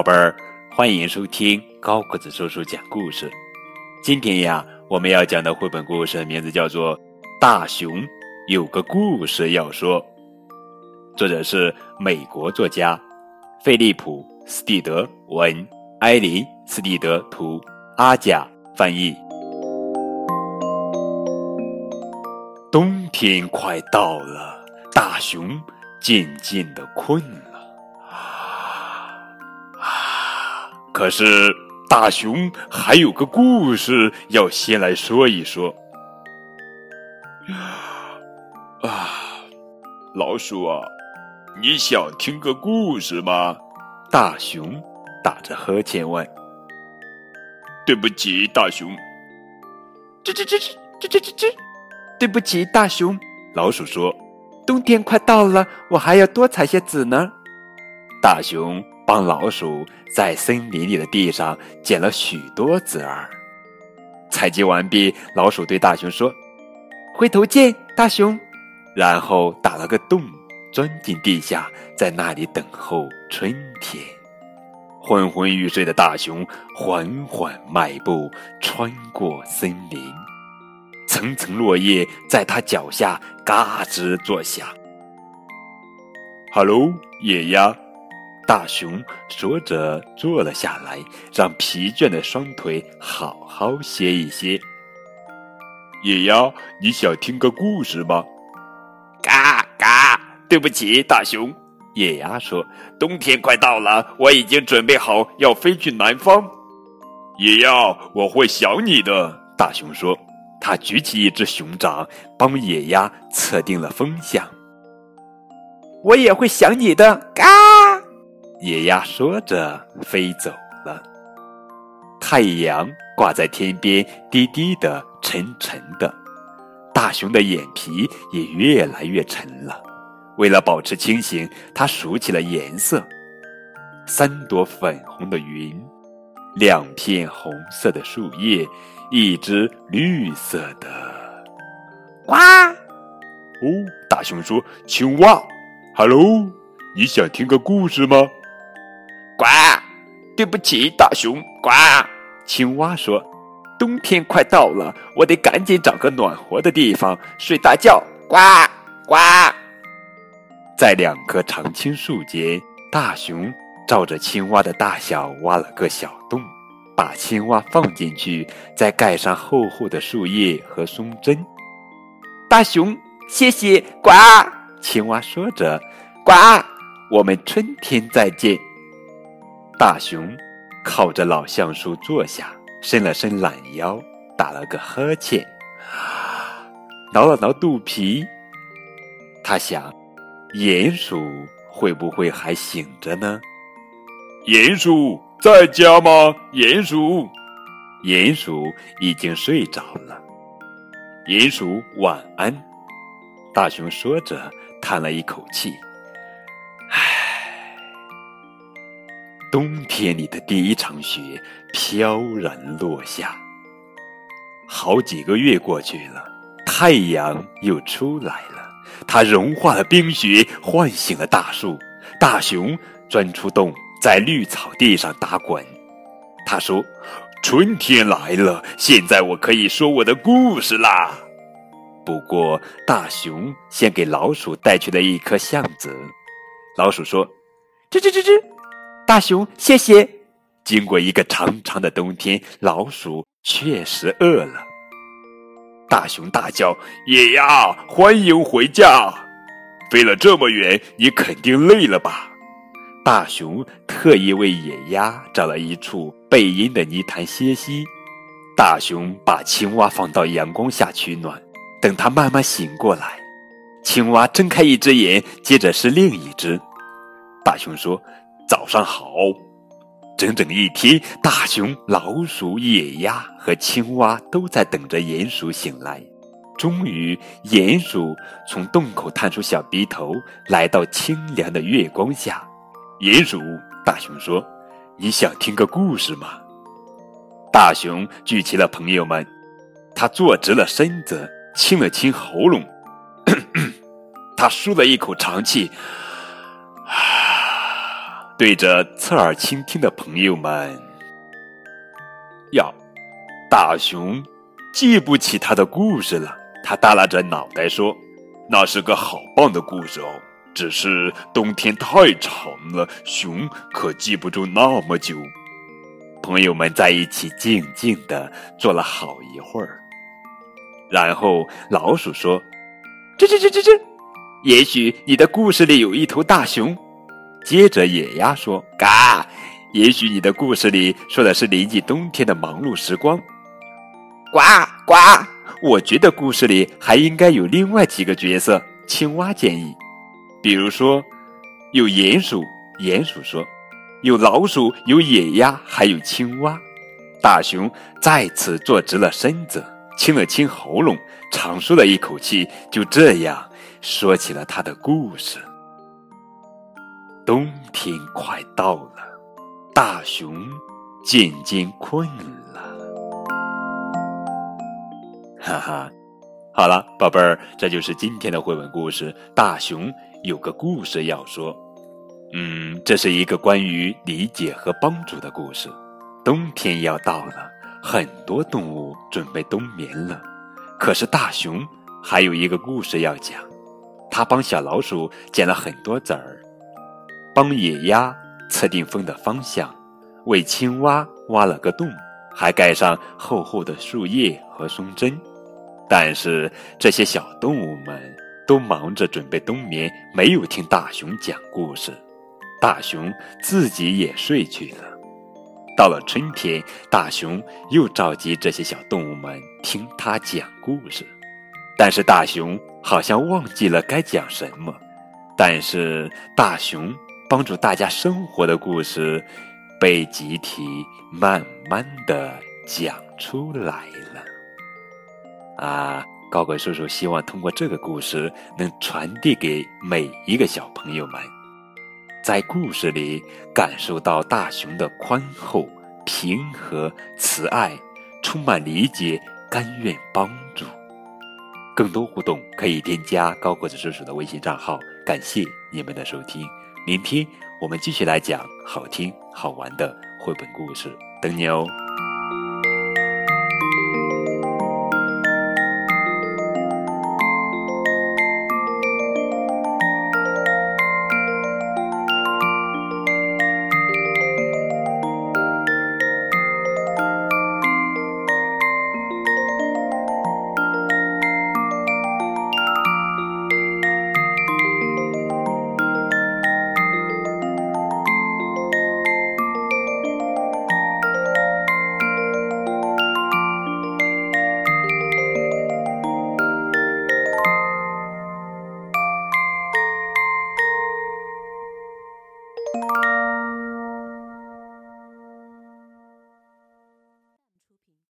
宝贝儿，欢迎收听高个子叔叔讲故事。今天呀，我们要讲的绘本故事名字叫做《大熊有个故事要说》，作者是美国作家菲利普·斯蒂德文，埃琳·斯蒂德图，阿甲翻译。冬天快到了，大熊渐渐的困了。可是，大熊还有个故事要先来说一说。啊，老鼠啊，你想听个故事吗？大熊打着呵欠问。对不起，大熊。吱吱吱吱吱吱吱。对不起，大熊。老鼠说：“冬天快到了，我还要多采些籽呢。”大熊。帮老鼠在森林里的地上捡了许多籽儿。采集完毕，老鼠对大熊说：“回头见，大熊。”然后打了个洞，钻进地下，在那里等候春天。昏昏欲睡的大熊缓缓迈步穿过森林，层层落叶在他脚下嘎吱作响。哈喽，野鸭。大熊说着，坐了下来，让疲倦的双腿好好歇一歇。野鸭，你想听个故事吗？嘎嘎，对不起，大熊。野鸭说：“冬天快到了，我已经准备好要飞去南方。”野鸭，我会想你的。大熊说：“他举起一只熊掌，帮野鸭测定了风向。”我也会想你的。嘎。野鸭说着飞走了。太阳挂在天边，低低的，沉沉的。大熊的眼皮也越来越沉了。为了保持清醒，他数起了颜色：三朵粉红的云，两片红色的树叶，一只绿色的。呱！哦，大熊说：“青蛙，Hello，你想听个故事吗？”呱！对不起，大熊。呱！青蛙说：“冬天快到了，我得赶紧找个暖和的地方睡大觉。”呱呱！在两棵常青树间，大熊照着青蛙的大小挖了个小洞，把青蛙放进去，再盖上厚厚的树叶和松针。大熊，谢谢。呱！青蛙说着：“呱，我们春天再见。”大熊靠着老橡树坐下，伸了伸懒腰，打了个呵欠，挠了挠肚皮。他想，鼹鼠会不会还醒着呢？鼹鼠在家吗？鼹鼠，鼹鼠已经睡着了。鼹鼠晚安。大熊说着，叹了一口气。冬天里的第一场雪飘然落下，好几个月过去了，太阳又出来了，它融化了冰雪，唤醒了大树。大熊钻出洞，在绿草地上打滚。他说：“春天来了，现在我可以说我的故事啦。”不过，大熊先给老鼠带去了一颗橡子。老鼠说：“吱吱吱吱。”大熊，谢谢。经过一个长长的冬天，老鼠确实饿了。大熊大叫：“野鸭，欢迎回家！飞了这么远，你肯定累了吧？”大熊特意为野鸭找了一处背阴的泥潭歇息。大熊把青蛙放到阳光下取暖，等它慢慢醒过来。青蛙睁开一只眼，接着是另一只。大熊说。早上好！整整一天，大熊、老鼠、野鸭和青蛙都在等着鼹鼠醒来。终于，鼹鼠从洞口探出小鼻头，来到清凉的月光下。鼹鼠，大熊说：“你想听个故事吗？”大熊聚齐了朋友们，他坐直了身子，清了清喉咙，他舒了一口长气。对着侧耳倾听的朋友们：“呀，大熊记不起他的故事了。”他耷拉着脑袋说：“那是个好棒的故事哦，只是冬天太长了，熊可记不住那么久。”朋友们在一起静静的坐了好一会儿，然后老鼠说：“吱吱吱吱吱，也许你的故事里有一头大熊。”接着野鸭说：“嘎，也许你的故事里说的是临近冬天的忙碌时光。”呱呱，我觉得故事里还应该有另外几个角色。青蛙建议，比如说有鼹鼠。鼹鼠说。有老鼠，有野鸭，还有青蛙。大熊再次坐直了身子，清了清喉咙，长舒了一口气，就这样说起了他的故事。冬天快到了，大熊渐渐困了。哈哈，好了，宝贝儿，这就是今天的绘本故事。大熊有个故事要说。嗯，这是一个关于理解和帮助的故事。冬天要到了，很多动物准备冬眠了。可是大熊还有一个故事要讲。他帮小老鼠捡了很多籽儿，帮野鸭测定风的方向，为青蛙挖了个洞，还盖上厚厚的树叶和松针。但是这些小动物们都忙着准备冬眠，没有听大熊讲故事。大熊自己也睡去了。到了春天，大熊又召集这些小动物们听他讲故事，但是大熊好像忘记了该讲什么。但是大熊帮助大家生活的故事，被集体慢慢的讲出来了。啊，高贵叔叔希望通过这个故事，能传递给每一个小朋友们。在故事里感受到大熊的宽厚、平和、慈爱，充满理解，甘愿帮助。更多互动可以添加高个子叔叔的微信账号。感谢你们的收听，明天我们继续来讲好听好玩的绘本故事，等你哦。